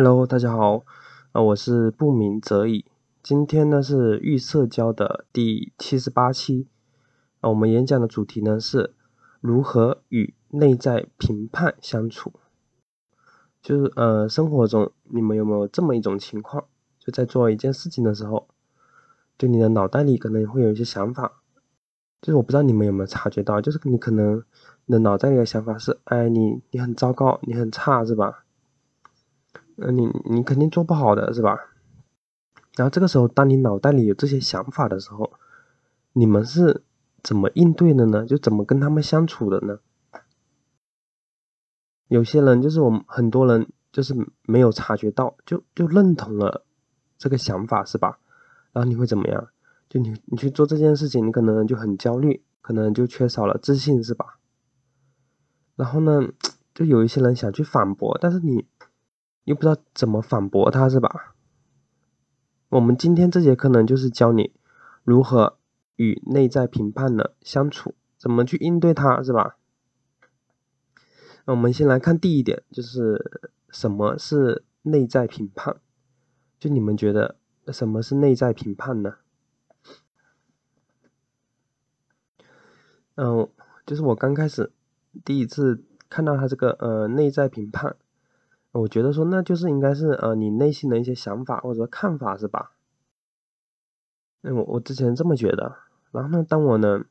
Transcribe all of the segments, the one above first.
Hello，大家好，啊，我是不鸣则已。今天呢是预社交的第七十八期，啊，我们演讲的主题呢是如何与内在评判相处。就是呃，生活中你们有没有这么一种情况？就在做一件事情的时候，就你的脑袋里可能会有一些想法，就是我不知道你们有没有察觉到，就是你可能你的脑袋里的想法是，哎，你你很糟糕，你很差，是吧？那你你肯定做不好的是吧？然后这个时候，当你脑袋里有这些想法的时候，你们是怎么应对的呢？就怎么跟他们相处的呢？有些人就是我们很多人就是没有察觉到，就就认同了这个想法是吧？然后你会怎么样？就你你去做这件事情，你可能就很焦虑，可能就缺少了自信是吧？然后呢，就有一些人想去反驳，但是你。又不知道怎么反驳他，是吧？我们今天这节课呢，就是教你如何与内在评判的相处，怎么去应对它，是吧？那我们先来看第一点，就是什么是内在评判？就你们觉得什么是内在评判呢？嗯，就是我刚开始第一次看到他这个呃内在评判。我觉得说，那就是应该是呃，你内心的一些想法或者说看法是吧？哎，我我之前这么觉得，然后呢，当我呢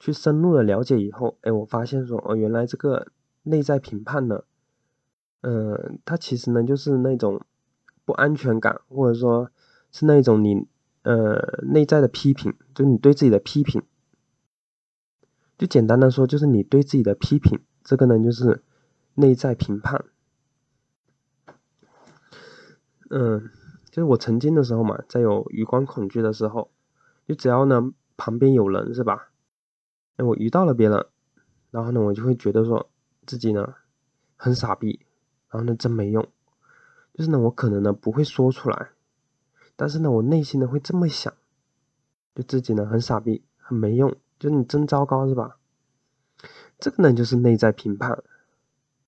去深入的了解以后，哎，我发现说，哦，原来这个内在评判呢，嗯，它其实呢就是那种不安全感，或者说是那种你呃内在的批评，就你对自己的批评，就简单的说，就是你对自己的批评，这个呢就是内在评判。嗯，就是我曾经的时候嘛，在有余光恐惧的时候，就只要呢旁边有人是吧？哎，我遇到了别人，然后呢我就会觉得说自己呢很傻逼，然后呢真没用，就是呢我可能呢不会说出来，但是呢我内心呢会这么想，就自己呢很傻逼，很没用，就是你真糟糕是吧？这个呢就是内在评判，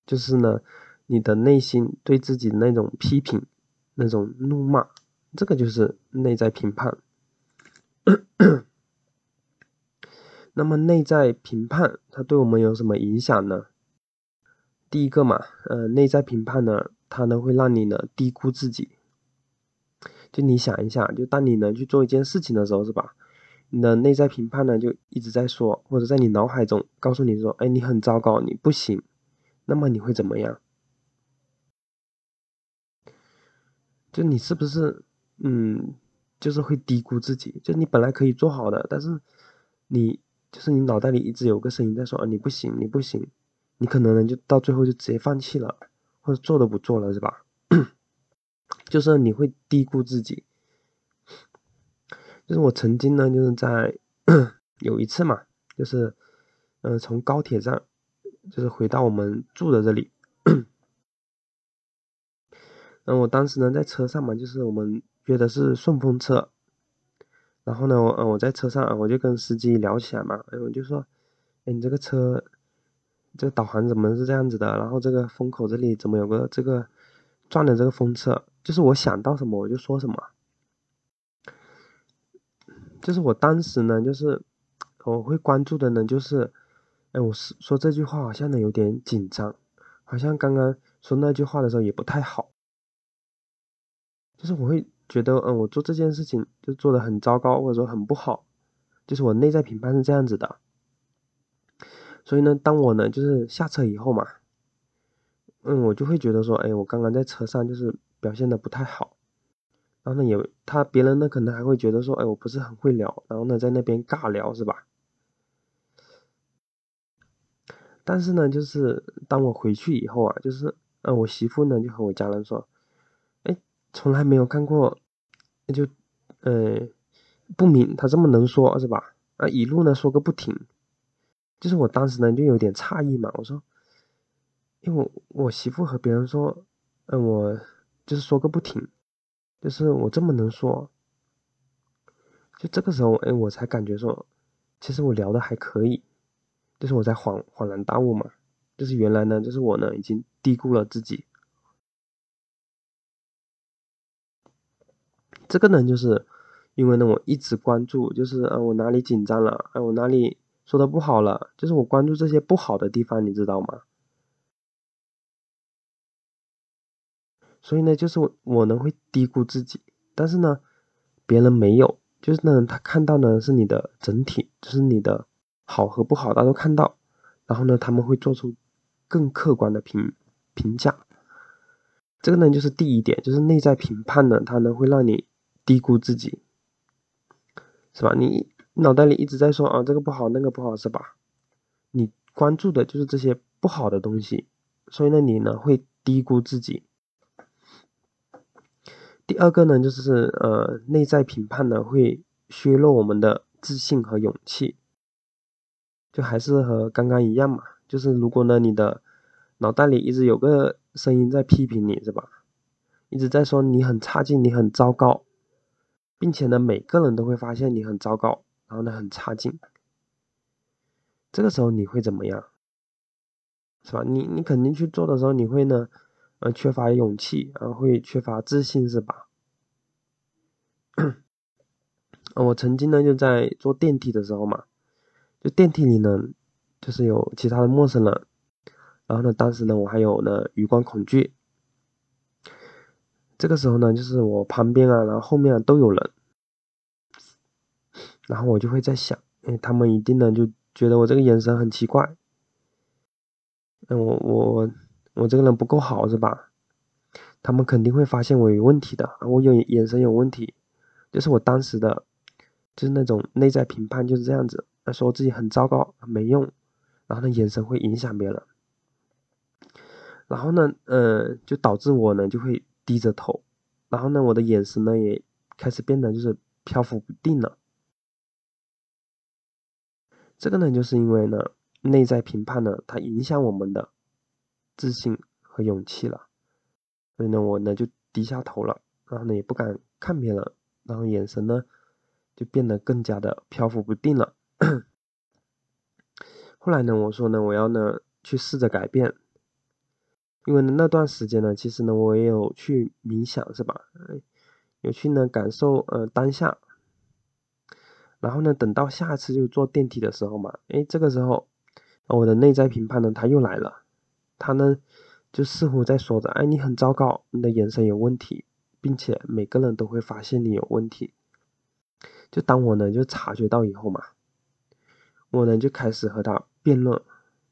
就是呢你的内心对自己的那种批评。那种怒骂，这个就是内在评判。那么内在评判它对我们有什么影响呢？第一个嘛，呃，内在评判呢，它呢会让你呢低估自己。就你想一下，就当你呢去做一件事情的时候，是吧？你的内在评判呢就一直在说，或者在你脑海中告诉你说，哎，你很糟糕，你不行。那么你会怎么样？就你是不是，嗯，就是会低估自己？就你本来可以做好的，但是你就是你脑袋里一直有个声音在说啊，你不行，你不行，你可能呢就到最后就直接放弃了，或者做都不做了，是吧？就是你会低估自己。就是我曾经呢，就是在有一次嘛，就是嗯，从高铁站就是回到我们住的这里。嗯，我当时呢在车上嘛，就是我们约的是顺风车，然后呢，我嗯我在车上，我就跟司机聊起来嘛，哎，我就说，哎，你这个车，这个导航怎么是这样子的？然后这个风口这里怎么有个这个转的这个风车？就是我想到什么我就说什么，就是我当时呢，就是我会关注的呢，就是，哎，我是说这句话好像呢有点紧张，好像刚刚说那句话的时候也不太好。就是我会觉得，嗯，我做这件事情就做的很糟糕，或者说很不好，就是我内在评判是这样子的。所以呢，当我呢就是下车以后嘛，嗯，我就会觉得说，哎，我刚刚在车上就是表现的不太好，然后呢，也他别人呢可能还会觉得说，哎，我不是很会聊，然后呢在那边尬聊是吧？但是呢，就是当我回去以后啊，就是，嗯，我媳妇呢就和我家人说。从来没有看过，就，呃，不明他这么能说是吧？啊，一路呢说个不停，就是我当时呢就有点诧异嘛。我说，因为我我媳妇和别人说，嗯，我就是说个不停，就是我这么能说，就这个时候，哎，我才感觉说，其实我聊的还可以，就是我在恍恍然大悟嘛，就是原来呢，就是我呢已经低估了自己。这个呢，就是因为呢，我一直关注，就是啊，我哪里紧张了，啊，我哪里说的不好了，就是我关注这些不好的地方，你知道吗？所以呢，就是我我呢会低估自己，但是呢，别人没有，就是呢，他看到呢是你的整体，就是你的好和不好，他都看到，然后呢，他们会做出更客观的评评价。这个呢，就是第一点，就是内在评判呢，它呢会让你低估自己，是吧？你脑袋里一直在说啊，这个不好，那个不好，是吧？你关注的就是这些不好的东西，所以呢，你呢会低估自己。第二个呢，就是呃，内在评判呢会削弱我们的自信和勇气，就还是和刚刚一样嘛，就是如果呢你的脑袋里一直有个声音在批评你，是吧？一直在说你很差劲，你很糟糕，并且呢，每个人都会发现你很糟糕，然后呢，很差劲。这个时候你会怎么样？是吧？你你肯定去做的时候，你会呢，呃，缺乏勇气，然后会缺乏自信，是吧？我曾经呢，就在坐电梯的时候嘛，就电梯里呢，就是有其他的陌生人。然后呢，当时呢，我还有呢余光恐惧。这个时候呢，就是我旁边啊，然后后面都有人，然后我就会在想，哎，他们一定呢就觉得我这个眼神很奇怪，嗯，我我我这个人不够好是吧？他们肯定会发现我有问题的，我有眼神有问题，就是我当时的，就是那种内在评判就是这样子，说自己很糟糕，没用，然后呢，眼神会影响别人。然后呢，呃，就导致我呢就会低着头，然后呢，我的眼神呢也开始变得就是漂浮不定了。这个呢，就是因为呢内在评判呢，它影响我们的自信和勇气了，所以呢，我呢就低下头了，然后呢也不敢看别人，然后眼神呢就变得更加的漂浮不定了。后来呢，我说呢，我要呢去试着改变。因为那段时间呢，其实呢我也有去冥想，是吧？有去呢感受呃当下。然后呢，等到下次就坐电梯的时候嘛，哎，这个时候我的内在评判呢他又来了，他呢就似乎在说着，哎，你很糟糕，你的眼神有问题，并且每个人都会发现你有问题。就当我呢就察觉到以后嘛，我呢就开始和他辩论，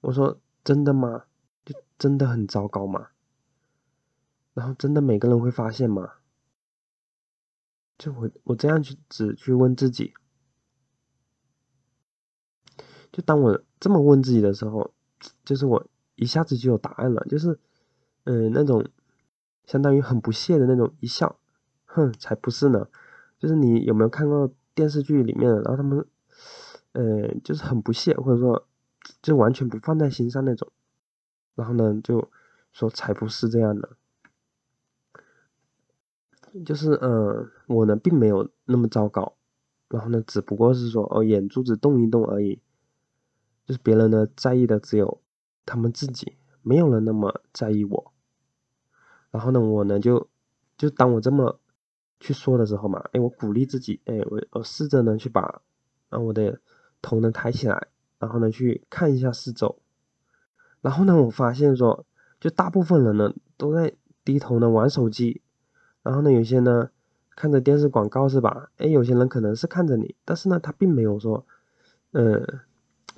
我说真的吗？真的很糟糕吗？然后真的每个人会发现吗？就我我这样去只去问自己，就当我这么问自己的时候，就是我一下子就有答案了，就是嗯那种相当于很不屑的那种一笑，哼，才不是呢。就是你有没有看过电视剧里面，然后他们呃就是很不屑，或者说就完全不放在心上那种。然后呢，就说才不是这样的，就是嗯，我呢并没有那么糟糕，然后呢，只不过是说哦眼珠子动一动而已，就是别人呢在意的只有他们自己，没有人那么在意我。然后呢，我呢就就当我这么去说的时候嘛，哎，我鼓励自己，哎，我我试着呢去把啊我的头呢抬起来，然后呢去看一下四周。然后呢，我发现说，就大部分人呢都在低头呢玩手机，然后呢，有些呢看着电视广告是吧？哎，有些人可能是看着你，但是呢，他并没有说，嗯，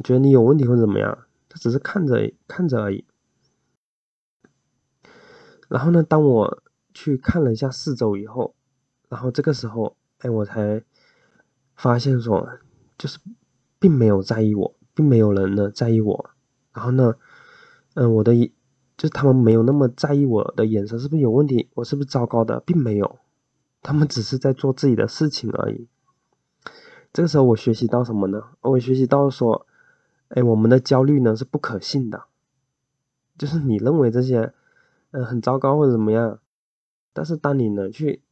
觉得你有问题或者怎么样，他只是看着看着而已。然后呢，当我去看了一下四周以后，然后这个时候，哎，我才发现说，就是并没有在意我，并没有人呢在意我，然后呢。嗯，我的就是他们没有那么在意我的眼神是不是有问题，我是不是糟糕的，并没有，他们只是在做自己的事情而已。这个时候我学习到什么呢？我学习到说，哎，我们的焦虑呢是不可信的，就是你认为这些，嗯，很糟糕或者怎么样，但是当你呢去，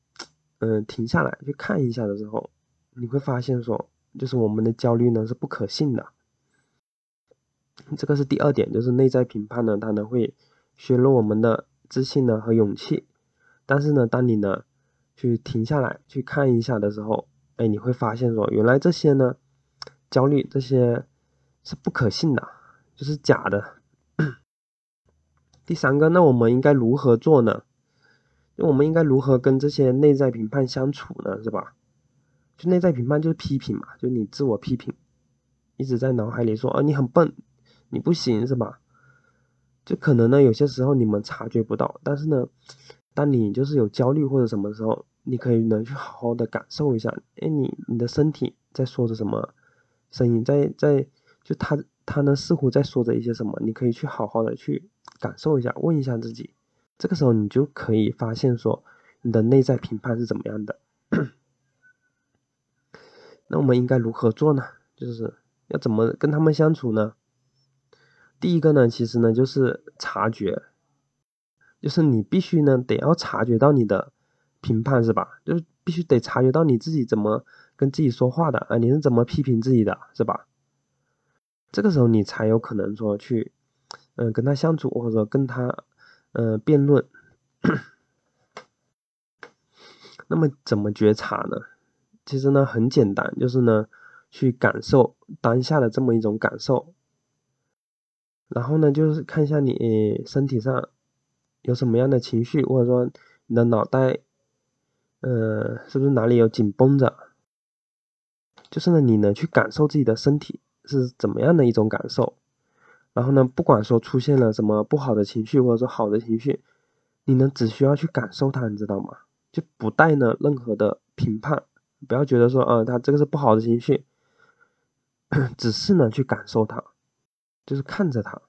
嗯，停下来去看一下的时候，你会发现说，就是我们的焦虑呢是不可信的。这个是第二点，就是内在评判呢，它呢会削弱我们的自信呢和勇气。但是呢，当你呢去停下来去看一下的时候，哎，你会发现说，原来这些呢，焦虑这些是不可信的，就是假的。第三个，那我们应该如何做呢？就我们应该如何跟这些内在评判相处呢？是吧？就内在评判就是批评嘛，就你自我批评，一直在脑海里说，啊，你很笨，你不行，是吧？就可能呢，有些时候你们察觉不到，但是呢，当你就是有焦虑或者什么时候，你可以能去好好的感受一下，哎，你你的身体在说着什么声音，在在就他他呢似乎在说着一些什么，你可以去好好的去感受一下，问一下自己，这个时候你就可以发现说你的内在评判是怎么样的。那我们应该如何做呢？就是要怎么跟他们相处呢？第一个呢，其实呢就是察觉，就是你必须呢得要察觉到你的评判是吧？就是必须得察觉到你自己怎么跟自己说话的啊，你是怎么批评自己的，是吧？这个时候你才有可能说去，嗯，跟他相处或者跟他，嗯，辩论。那么怎么觉察呢？其实呢很简单，就是呢去感受当下的这么一种感受。然后呢，就是看一下你身体上有什么样的情绪，或者说你的脑袋，呃，是不是哪里有紧绷着？就是呢，你呢去感受自己的身体是怎么样的一种感受。然后呢，不管说出现了什么不好的情绪，或者说好的情绪，你呢只需要去感受它，你知道吗？就不带呢任何的评判，不要觉得说，呃，他这个是不好的情绪，只是呢去感受它。就是看着他，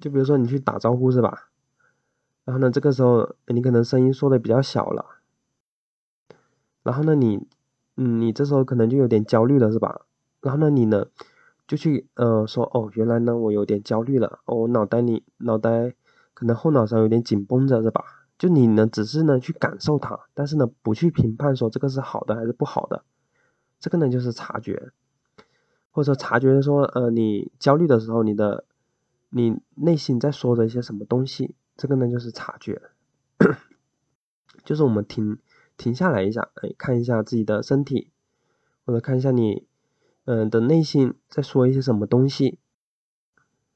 就比如说你去打招呼是吧？然后呢，这个时候你可能声音说的比较小了，然后呢，你，嗯，你这时候可能就有点焦虑了是吧？然后呢，你呢，就去，呃，说，哦，原来呢，我有点焦虑了，哦，我脑袋里脑袋可能后脑勺有点紧绷着是吧？就你呢，只是呢去感受它，但是呢，不去评判说这个是好的还是不好的，这个呢就是察觉。或者察觉说，呃，你焦虑的时候，你的你内心在说着一些什么东西，这个呢就是察觉，就是我们停停下来一下，哎，看一下自己的身体，或者看一下你，嗯的内心在说一些什么东西，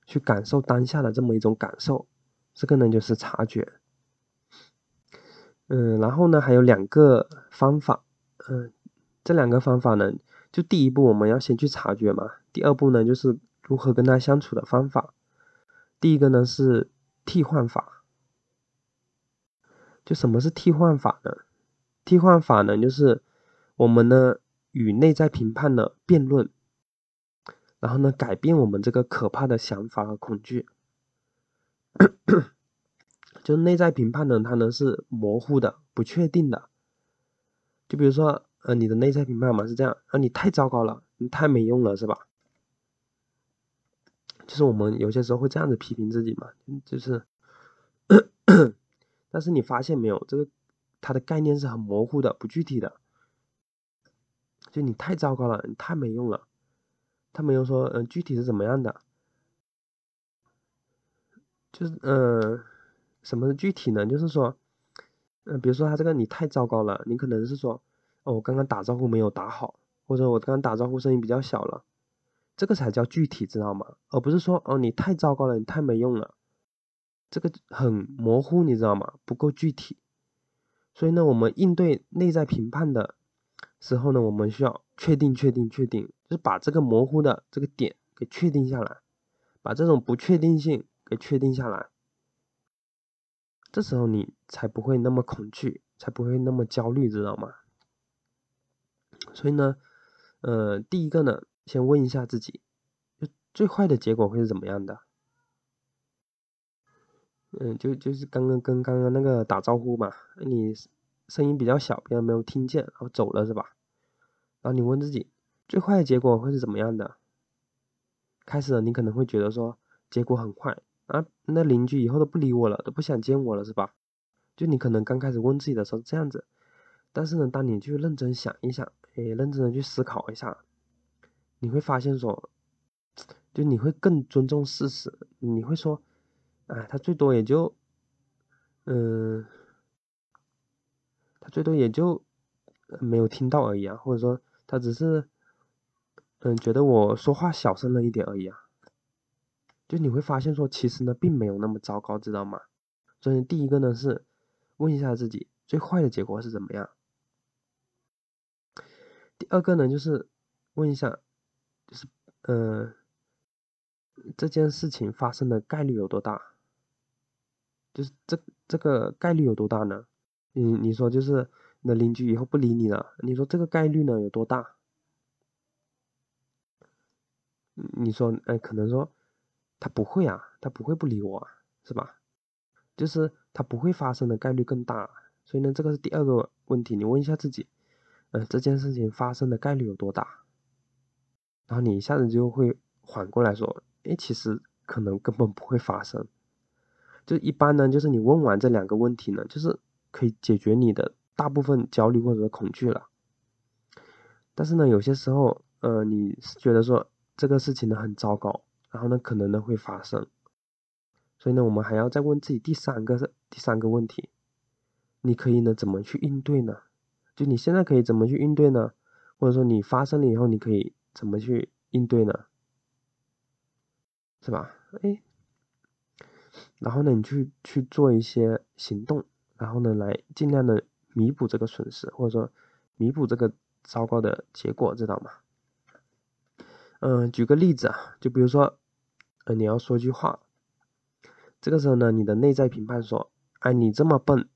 去感受当下的这么一种感受，这个呢就是察觉。嗯，然后呢还有两个方法，嗯，这两个方法呢。就第一步，我们要先去察觉嘛。第二步呢，就是如何跟他相处的方法。第一个呢是替换法。就什么是替换法呢？替换法呢，就是我们呢与内在评判的辩论，然后呢改变我们这个可怕的想法和恐惧。就内在评判呢，它呢是模糊的、不确定的。就比如说。呃，你的内在评判嘛是这样，啊，你太糟糕了，你太没用了，是吧？就是我们有些时候会这样子批评自己嘛，就是，但是你发现没有，这个它的概念是很模糊的、不具体的。就你太糟糕了，你太没用了，他没有说，嗯，具体是怎么样的？就是，嗯，什么是具体呢？就是说，嗯，比如说他这个你太糟糕了，你可能是说。哦，我刚刚打招呼没有打好，或者我刚刚打招呼声音比较小了，这个才叫具体，知道吗？而不是说哦，你太糟糕了，你太没用了，这个很模糊，你知道吗？不够具体。所以呢，我们应对内在评判的时候呢，我们需要确定、确定、确定，就是把这个模糊的这个点给确定下来，把这种不确定性给确定下来，这时候你才不会那么恐惧，才不会那么焦虑，知道吗？所以呢，呃，第一个呢，先问一下自己，就最坏的结果会是怎么样的？嗯，就就是刚刚跟刚刚那个打招呼嘛，你声音比较小，别人没有听见，然后走了是吧？然后你问自己，最坏的结果会是怎么样的？开始你可能会觉得说结果很坏啊，那邻居以后都不理我了，都不想见我了是吧？就你可能刚开始问自己的时候这样子，但是呢，当你去认真想一想。诶，认真的去思考一下，你会发现说，就你会更尊重事实。你会说，哎，他最多也就，嗯，他最多也就没有听到而已啊，或者说他只是嗯觉得我说话小声了一点而已啊。就你会发现说，其实呢并没有那么糟糕，知道吗？所以第一个呢是问一下自己，最坏的结果是怎么样？第二个呢就是问一下，就是嗯，这件事情发生的概率有多大？就是这这个概率有多大呢？你你说就是你的邻居以后不理你了，你说这个概率呢有多大？你说哎，可能说他不会啊，他不会不理我，是吧？就是他不会发生的概率更大，所以呢，这个是第二个问题，你问一下自己，呃，这件事情发生的概率有多大？然后你一下子就会缓过来说，哎，其实可能根本不会发生。就一般呢，就是你问完这两个问题呢，就是可以解决你的大部分焦虑或者恐惧了。但是呢，有些时候，呃，你是觉得说这个事情呢很糟糕，然后呢可能呢会发生，所以呢，我们还要再问自己第三个是第三个问题，你可以呢怎么去应对呢？就你现在可以怎么去应对呢？或者说你发生了以后你可以怎么去应对呢？是吧？哎。然后呢，你去去做一些行动，然后呢，来尽量的弥补这个损失，或者说弥补这个糟糕的结果，知道吗？嗯，举个例子啊，就比如说，呃，你要说句话，这个时候呢，你的内在评判说，哎，你这么笨，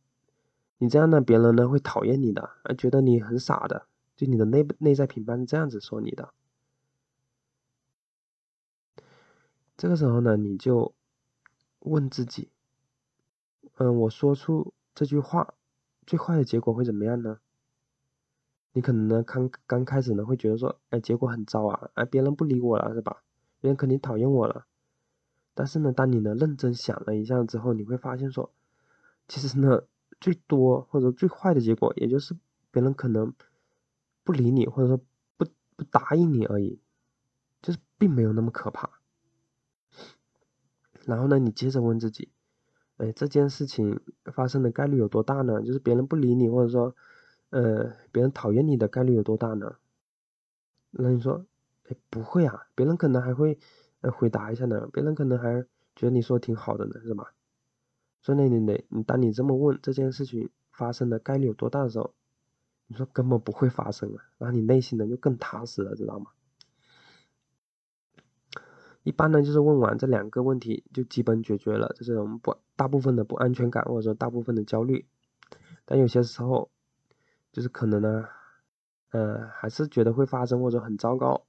你这样呢，别人呢会讨厌你的，哎，觉得你很傻的，就你的内内在评判是这样子说你的。这个时候呢，你就。问自己，嗯，我说出这句话，最坏的结果会怎么样呢？你可能呢，刚刚开始呢，会觉得说，哎，结果很糟啊，哎，别人不理我了，是吧？别人肯定讨厌我了。但是呢，当你呢认真想了一下之后，你会发现说，其实呢，最多或者最坏的结果，也就是别人可能不理你，或者说不不答应你而已，就是并没有那么可怕。然后呢，你接着问自己，哎，这件事情发生的概率有多大呢？就是别人不理你，或者说，呃，别人讨厌你的概率有多大呢？那你说，哎，不会啊，别人可能还会，呃，回答一下呢，别人可能还觉得你说挺好的呢，是吧？所以呢，你得，你当你这么问这件事情发生的概率有多大的时候，你说根本不会发生啊，然后你内心呢就更踏实了，知道吗？一般呢，就是问完这两个问题，就基本解决了就是我们不大部分的不安全感，或者说大部分的焦虑。但有些时候，就是可能呢，呃，还是觉得会发生或者很糟糕。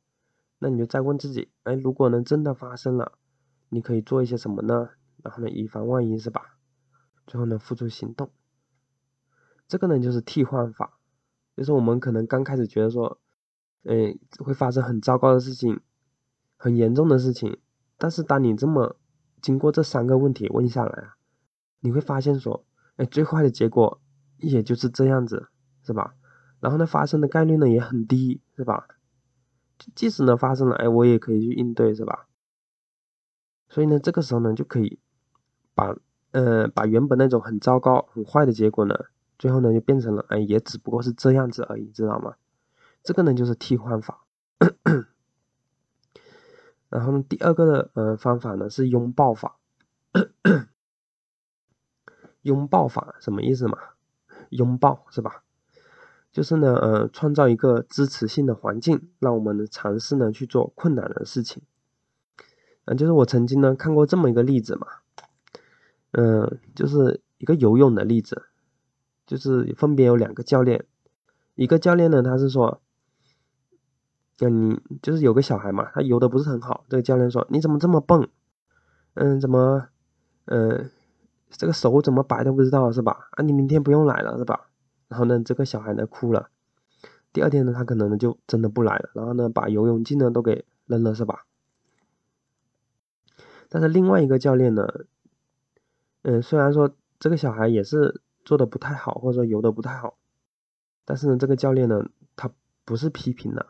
那你就再问自己，哎，如果呢真的发生了，你可以做一些什么呢？然后呢，以防万一，是吧？最后呢，付出行动。这个呢，就是替换法，就是我们可能刚开始觉得说，哎，会发生很糟糕的事情。很严重的事情，但是当你这么经过这三个问题问下来啊，你会发现说，哎，最坏的结果也就是这样子，是吧？然后呢，发生的概率呢也很低，是吧？即使呢发生了，哎，我也可以去应对，是吧？所以呢，这个时候呢就可以把，呃，把原本那种很糟糕、很坏的结果呢，最后呢就变成了，哎，也只不过是这样子而已，知道吗？这个呢就是替换法。然后呢，第二个的呃方法呢是拥抱法。拥抱法什么意思嘛？拥抱是吧？就是呢呃创造一个支持性的环境，让我们呢尝试呢去做困难的事情。嗯，就是我曾经呢看过这么一个例子嘛，嗯，就是一个游泳的例子，就是分别有两个教练，一个教练呢他是说。嗯你就是有个小孩嘛，他游的不是很好。这个教练说：“你怎么这么笨？嗯，怎么，嗯，这个手怎么摆都不知道是吧？啊，你明天不用来了是吧？”然后呢，这个小孩呢哭了。第二天呢，他可能呢就真的不来了。然后呢，把游泳镜呢都给扔了是吧？但是另外一个教练呢，嗯，虽然说这个小孩也是做的不太好，或者说游的不太好，但是呢，这个教练呢，他不是批评的。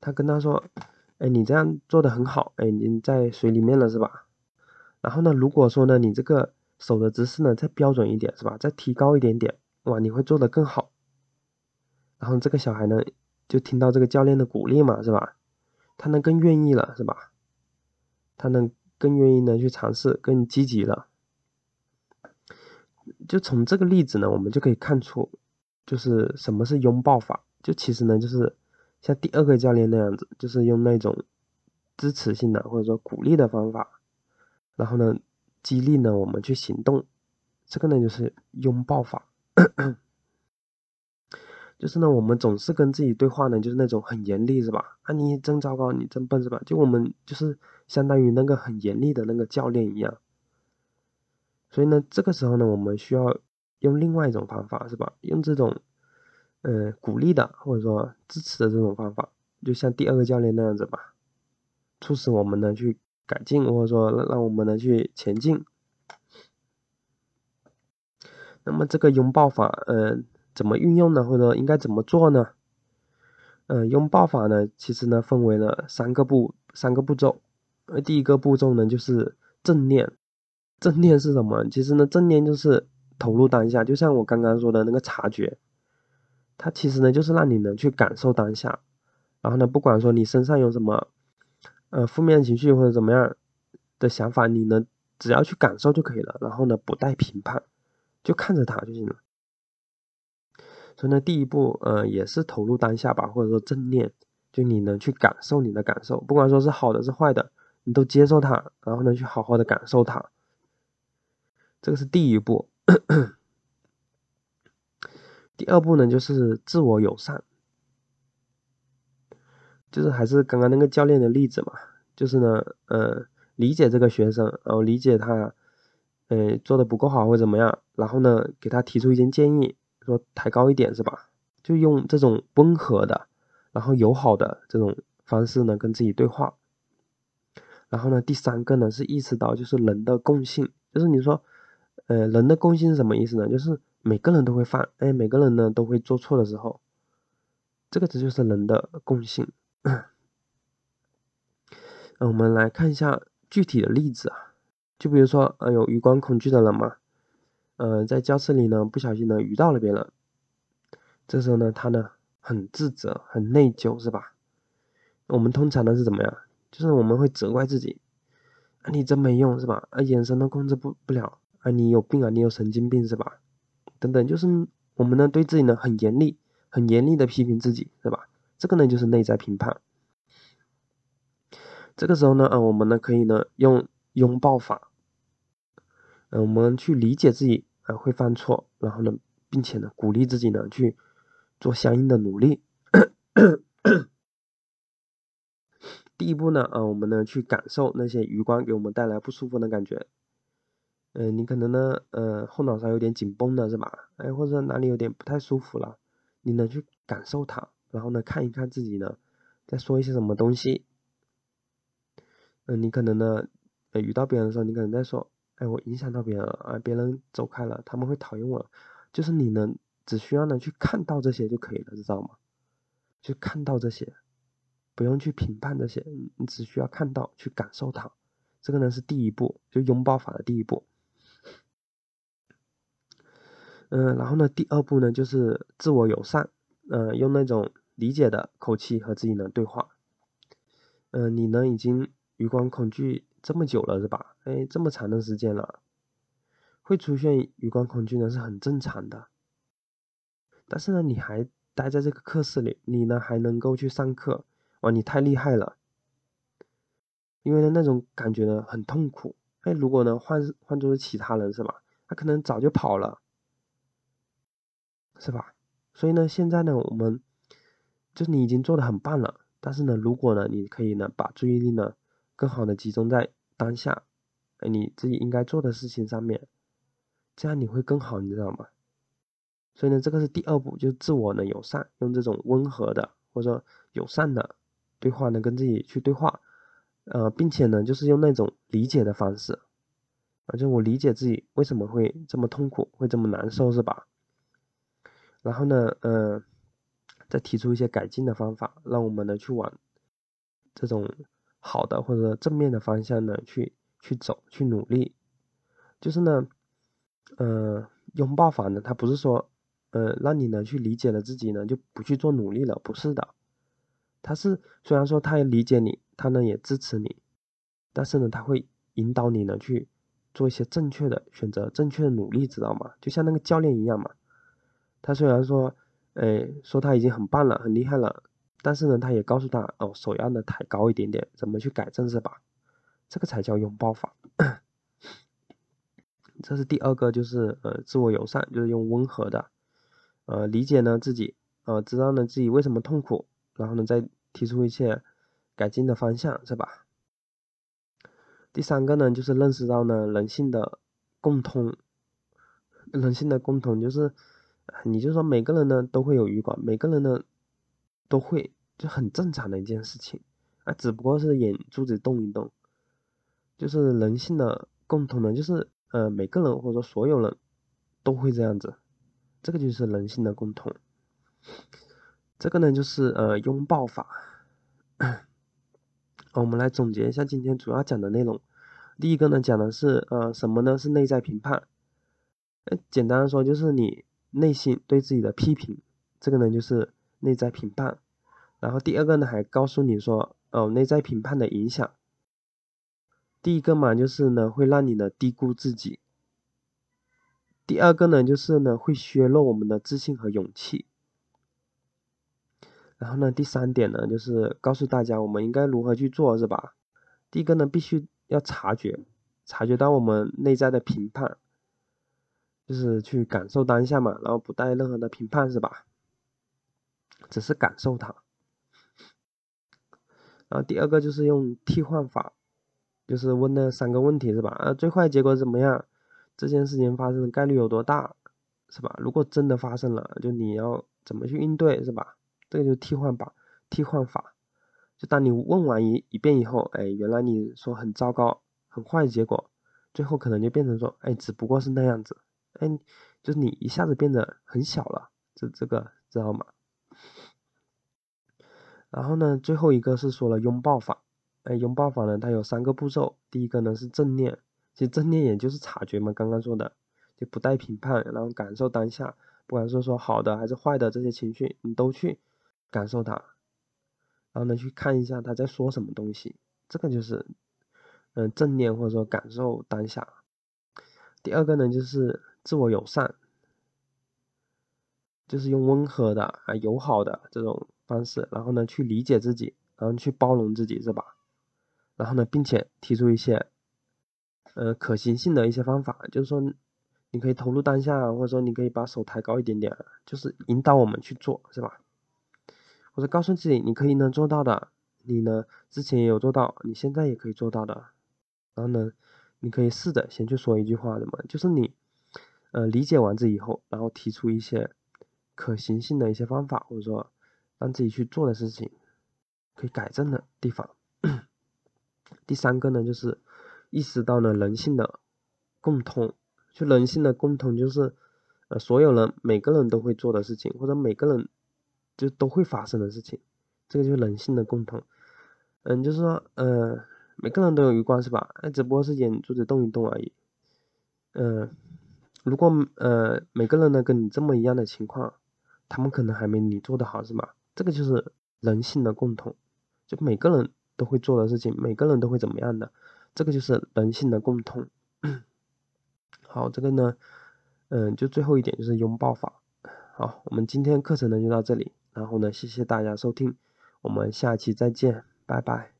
他跟他说：“哎，你这样做的很好，哎，你在水里面了是吧？然后呢，如果说呢，你这个手的姿势呢再标准一点，是吧？再提高一点点，哇，你会做得更好。然后这个小孩呢，就听到这个教练的鼓励嘛，是吧？他能更愿意了，是吧？他能更愿意呢去尝试，更积极了。就从这个例子呢，我们就可以看出，就是什么是拥抱法。就其实呢，就是像第二个教练那样子，就是用那种支持性的或者说鼓励的方法，然后呢，激励呢我们去行动。这个呢就是拥抱法。就是呢，我们总是跟自己对话呢，就是那种很严厉，是吧？啊，你真糟糕，你真笨，是吧？就我们就是相当于那个很严厉的那个教练一样。所以呢，这个时候呢，我们需要用另外一种方法，是吧？用这种，呃，鼓励的或者说支持的这种方法，就像第二个教练那样子吧，促使我们呢去改进，或者说让我们呢去前进。那么这个拥抱法，呃，怎么运用呢？或者应该怎么做呢？呃，拥抱法呢，其实呢分为了三个步三个步骤。呃，第一个步骤呢就是正念。正念是什么？其实呢，正念就是投入当下，就像我刚刚说的那个察觉，它其实呢就是让你能去感受当下，然后呢，不管说你身上有什么，呃，负面情绪或者怎么样的想法，你呢只要去感受就可以了，然后呢不带评判，就看着它就行了。所以呢，第一步，呃，也是投入当下吧，或者说正念，就你能去感受你的感受，不管说是好的是坏的，你都接受它，然后呢去好好的感受它。这个是第一步，第二步呢就是自我友善，就是还是刚刚那个教练的例子嘛，就是呢，呃，理解这个学生，然后理解他，呃，做的不够好或怎么样，然后呢，给他提出一些建议，说抬高一点是吧？就用这种温和的，然后友好的这种方式呢，跟自己对话。然后呢，第三个呢是意识到就是人的共性，就是你说。呃，人的共性是什么意思呢？就是每个人都会犯，哎，每个人呢都会做错的时候，这个词就是人的共性。那我们来看一下具体的例子啊，就比如说，呃，有余光恐惧的人嘛，呃，在教室里呢不小心呢遇到了别人，这时候呢他呢很自责、很内疚，是吧？我们通常呢是怎么样？就是我们会责怪自己，啊，你真没用，是吧？啊，眼神都控制不不了。啊，你有病啊！你有神经病是吧？等等，就是我们呢对自己呢很严厉，很严厉的批评自己，是吧？这个呢就是内在评判。这个时候呢，啊，我们呢可以呢用拥抱法，嗯，我们去理解自己啊会犯错，然后呢，并且呢鼓励自己呢去做相应的努力。第一步呢，啊，我们呢去感受那些余光给我们带来不舒服的感觉。嗯，你可能呢，呃，后脑勺有点紧绷的是吧？哎，或者哪里有点不太舒服了，你能去感受它，然后呢，看一看自己呢，在说一些什么东西。嗯，你可能呢，呃，遇到别人的时候，你可能在说，哎，我影响到别人了啊，别人走开了，他们会讨厌我。就是你能，只需要呢去看到这些就可以了，知道吗？去看到这些，不用去评判这些，你只需要看到，去感受它。这个呢是第一步，就拥抱法的第一步。嗯，然后呢，第二步呢就是自我友善，嗯，用那种理解的口气和自己呢对话。嗯，你呢已经余光恐惧这么久了是吧？哎，这么长的时间了，会出现余光恐惧呢是很正常的。但是呢，你还待在这个课室里，你呢还能够去上课，哇，你太厉害了。因为呢那种感觉呢很痛苦。哎，如果呢换换做是其他人是吧？他可能早就跑了。是吧？所以呢，现在呢，我们就是你已经做的很棒了。但是呢，如果呢，你可以呢，把注意力呢，更好的集中在当下，哎，你自己应该做的事情上面，这样你会更好，你知道吗？所以呢，这个是第二步，就是自我呢友善，用这种温和的或者说友善的对话呢，跟自己去对话，呃，并且呢，就是用那种理解的方式，而且我理解自己为什么会这么痛苦，会这么难受，是吧？然后呢，呃，再提出一些改进的方法，让我们呢去往这种好的或者正面的方向呢去去走，去努力。就是呢，呃，拥抱法呢，它不是说，呃，让你呢去理解了自己呢就不去做努力了，不是的。他是虽然说他也理解你，他呢也支持你，但是呢他会引导你呢去做一些正确的选择，正确的努力，知道吗？就像那个教练一样嘛。他虽然说，哎，说他已经很棒了，很厉害了，但是呢他也告诉他，哦，手要呢抬高一点点，怎么去改正是吧？这个才叫拥抱法。这是第二个，就是呃自我友善，就是用温和的，呃理解呢自己，呃知道呢自己为什么痛苦，然后呢再提出一些改进的方向，是吧？第三个呢就是认识到呢人性的共通，人性的共通就是，你就说每个人呢都会有余光，每个人呢都会就很正常的一件事情，啊只不过是眼珠子动一动，就是人性的共同呢就是。呃，每个人或者说所有人都会这样子，这个就是人性的共同。这个呢就是呃拥抱法。我们来总结一下今天主要讲的内容。第一个呢讲的是呃什么呢？是内在评判。呃，简单的说就是你内心对自己的批评，这个呢就是内在评判。然后第二个呢还告诉你说哦内在评判的影响。第一个嘛，就是呢，会让你呢低估自己；第二个呢，就是呢，会削弱我们的自信和勇气。然后呢，第三点呢，就是告诉大家我们应该如何去做，是吧？第一个呢，必须要察觉，察觉到我们内在的评判，就是去感受当下嘛，然后不带任何的评判，是吧？只是感受它。然后第二个就是用替换法。就是问那三个问题是吧？啊，最坏结果怎么样？这件事情发生的概率有多大，是吧？如果真的发生了，就你要怎么去应对，是吧？这个就替换法，替换法。就当你问完一一遍以后，哎，原来你说很糟糕、很坏的结果，最后可能就变成说，哎，只不过是那样子，哎，就是你一下子变得很小了，这这个知道吗？然后呢，最后一个是说了拥抱法。哎，拥抱法呢，它有三个步骤。第一个呢是正念，其实正念也就是察觉嘛，刚刚说的，就不带评判，然后感受当下，不管是说好的还是坏的这些情绪，你都去感受它，然后呢去看一下他在说什么东西，这个就是嗯正念或者说感受当下。第二个呢就是自我友善，就是用温和的啊友好的这种方式，然后呢去理解自己，然后去包容自己，是吧？然后呢，并且提出一些，呃，可行性的一些方法，就是说，你可以投入当下，或者说你可以把手抬高一点点，就是引导我们去做，是吧？或者告诉自己，你可以能做到的，你呢之前也有做到，你现在也可以做到的。然后呢，你可以试着先去说一句话，什么？就是你，呃，理解完这以后，然后提出一些可行性的一些方法，或者说让自己去做的事情，可以改正的地方。第三个呢，就是意识到了人性的共通，就人性的共通就是，呃，所有人每个人都会做的事情，或者每个人就都会发生的事情，这个就是人性的共通。嗯，就是说，呃，每个人都有余光是吧？哎，只不过是眼珠子动一动而已。嗯，如果呃每个人呢跟你这么一样的情况，他们可能还没你做的好是吧？这个就是人性的共通，就每个人。都会做的事情，每个人都会怎么样的，这个就是人性的共通。好，这个呢，嗯，就最后一点就是拥抱法。好，我们今天课程呢就到这里，然后呢，谢谢大家收听，我们下期再见，拜拜。